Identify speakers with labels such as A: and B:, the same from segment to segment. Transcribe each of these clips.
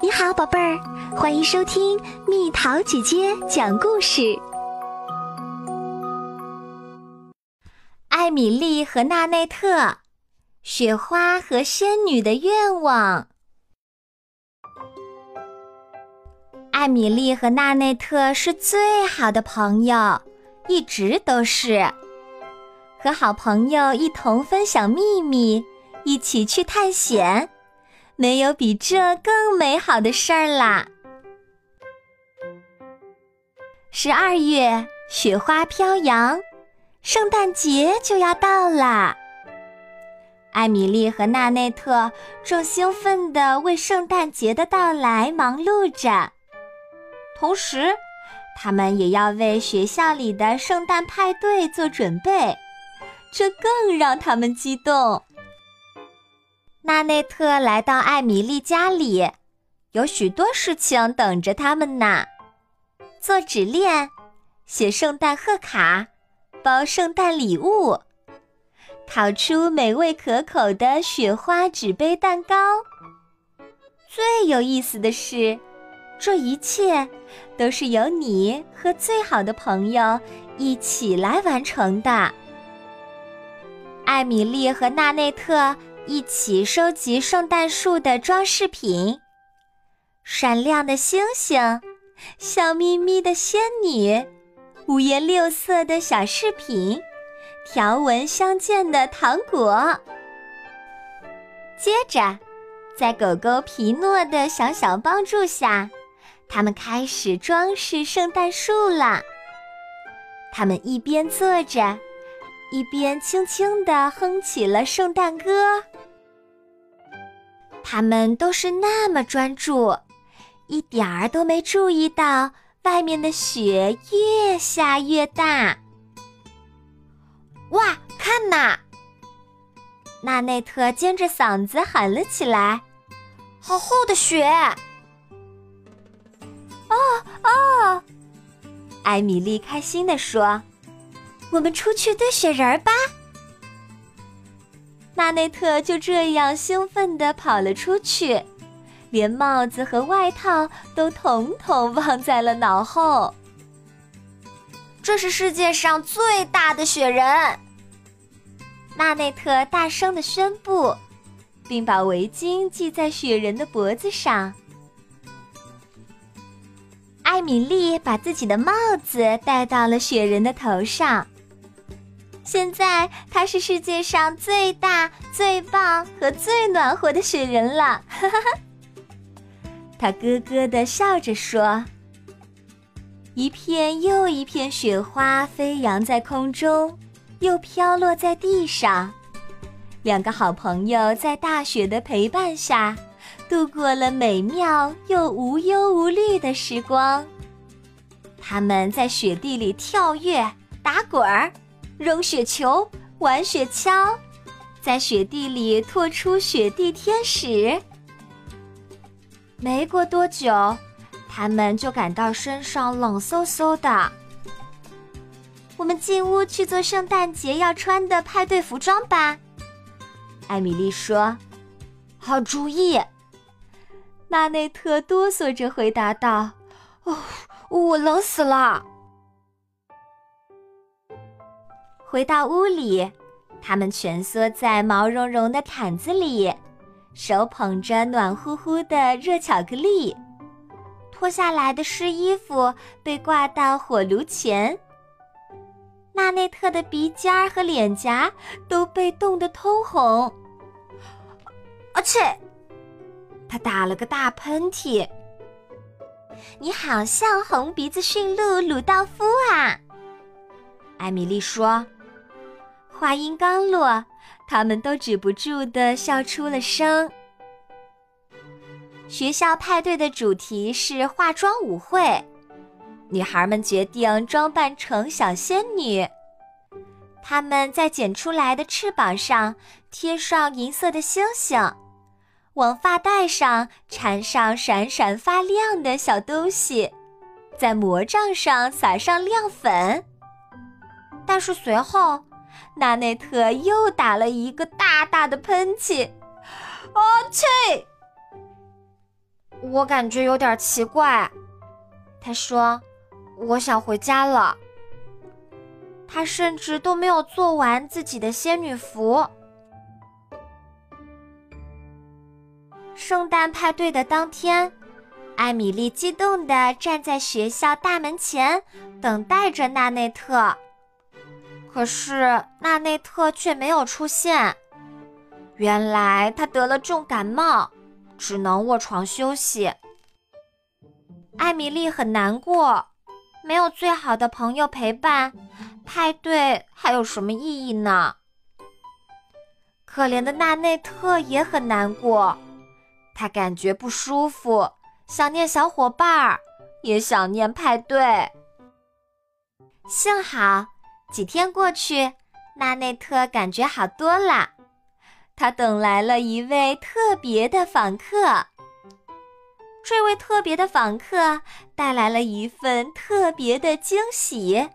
A: 你好，宝贝儿，欢迎收听蜜桃姐姐讲故事。
B: 艾米丽和纳内特，雪花和仙女的愿望。艾米丽和纳内特是最好的朋友，一直都是。和好朋友一同分享秘密，一起去探险。没有比这更美好的事儿啦！十二月，雪花飘扬，圣诞节就要到啦。艾米丽和纳内特正兴奋地为圣诞节的到来忙碌着，同时，他们也要为学校里的圣诞派对做准备，这更让他们激动。纳内特来到艾米丽家里，有许多事情等着他们呢：做纸链、写圣诞贺卡、包圣诞礼物、烤出美味可口的雪花纸杯蛋糕。最有意思的是，这一切都是由你和最好的朋友一起来完成的。艾米丽和纳内特。一起收集圣诞树的装饰品，闪亮的星星，笑眯眯的仙女，五颜六色的小饰品，条纹相间的糖果。接着，在狗狗皮诺的小小帮助下，他们开始装饰圣诞树了。他们一边坐着。一边轻轻地哼起了圣诞歌。他们都是那么专注，一点儿都没注意到外面的雪越下越大。哇，看呐！纳内特尖着嗓子喊了起来：“好厚的雪！”哦哦，艾米丽开心地说。我们出去堆雪人儿吧。纳内特就这样兴奋地跑了出去，连帽子和外套都统统忘在了脑后。这是世界上最大的雪人！纳内特大声地宣布，并把围巾系在雪人的脖子上。艾米丽把自己的帽子戴到了雪人的头上。现在他是世界上最大、最棒和最暖和的雪人了，哈哈哈！他咯咯地笑着说。一片又一片雪花飞扬在空中，又飘落在地上。两个好朋友在大雪的陪伴下，度过了美妙又无忧无虑的时光。他们在雪地里跳跃、打滚儿。扔雪球，玩雪橇，在雪地里拓出雪地天使。没过多久，他们就感到身上冷飕飕的。我们进屋去做圣诞节要穿的派对服装吧，艾米丽说。好主意。纳内特哆嗦着回答道：“哦，我冷死了。”回到屋里，他们蜷缩在毛茸茸的毯子里，手捧着暖乎乎的热巧克力。脱下来的湿衣服被挂到火炉前。纳内特的鼻尖儿和脸颊都被冻得通红。而且，他打了个大喷嚏。你好像红鼻子驯鹿鲁道夫啊，艾米丽说。话音刚落，他们都止不住地笑出了声。学校派对的主题是化妆舞会，女孩们决定装扮成小仙女。她们在剪出来的翅膀上贴上银色的星星，往发带上缠上闪闪发亮的小东西，在魔杖上撒上亮粉。但是随后。纳内特又打了一个大大的喷嚏，啊嚏！我感觉有点奇怪。他说：“我想回家了。”他甚至都没有做完自己的仙女服。圣诞派对的当天，艾米丽激动地站在学校大门前，等待着纳内特。可是纳内特却没有出现。原来他得了重感冒，只能卧床休息。艾米丽很难过，没有最好的朋友陪伴，派对还有什么意义呢？可怜的纳内特也很难过，他感觉不舒服，想念小伙伴儿，也想念派对。幸好几天过去，纳内特感觉好多了。他等来了一位特别的访客。这位特别的访客带来了一份特别的惊喜。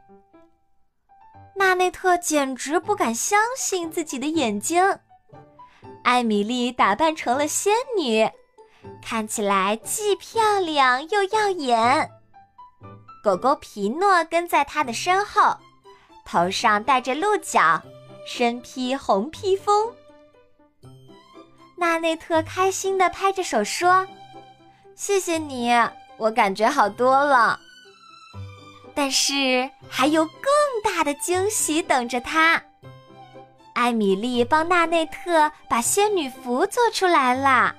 B: 纳内特简直不敢相信自己的眼睛。艾米丽打扮成了仙女，看起来既漂亮又耀眼。狗狗皮诺跟在她的身后，头上戴着鹿角，身披红披风。纳内特开心地拍着手说：“谢谢你，我感觉好多了。但是还有更大的惊喜等着他。”艾米丽帮纳内特把仙女服做出来了。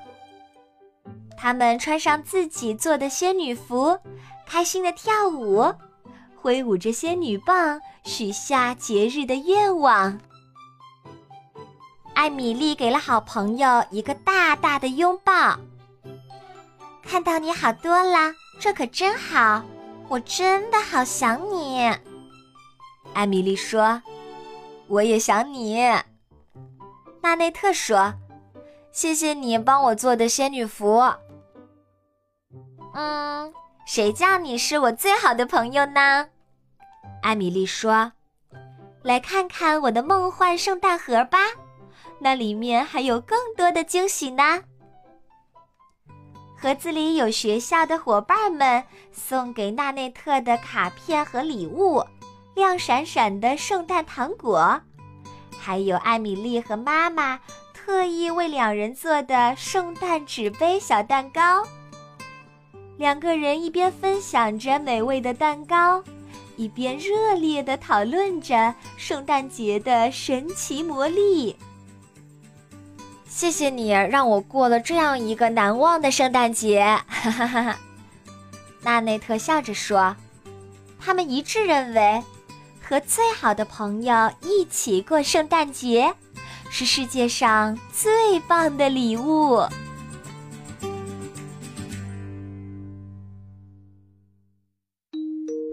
B: 他们穿上自己做的仙女服，开心的跳舞，挥舞着仙女棒，许下节日的愿望。艾米丽给了好朋友一个大大的拥抱。看到你好多了，这可真好，我真的好想你。艾米丽说：“我也想你。”纳内特说：“谢谢你帮我做的仙女服。”嗯，谁叫你是我最好的朋友呢？艾米丽说：“来看看我的梦幻圣诞盒吧。”那里面还有更多的惊喜呢！盒子里有学校的伙伴们送给纳内特的卡片和礼物，亮闪闪的圣诞糖果，还有艾米丽和妈妈特意为两人做的圣诞纸杯小蛋糕。两个人一边分享着美味的蛋糕，一边热烈地讨论着圣诞节的神奇魔力。谢谢你让我过了这样一个难忘的圣诞节，哈哈哈哈！纳内特笑着说：“他们一致认为，和最好的朋友一起过圣诞节，是世界上最棒的礼物。”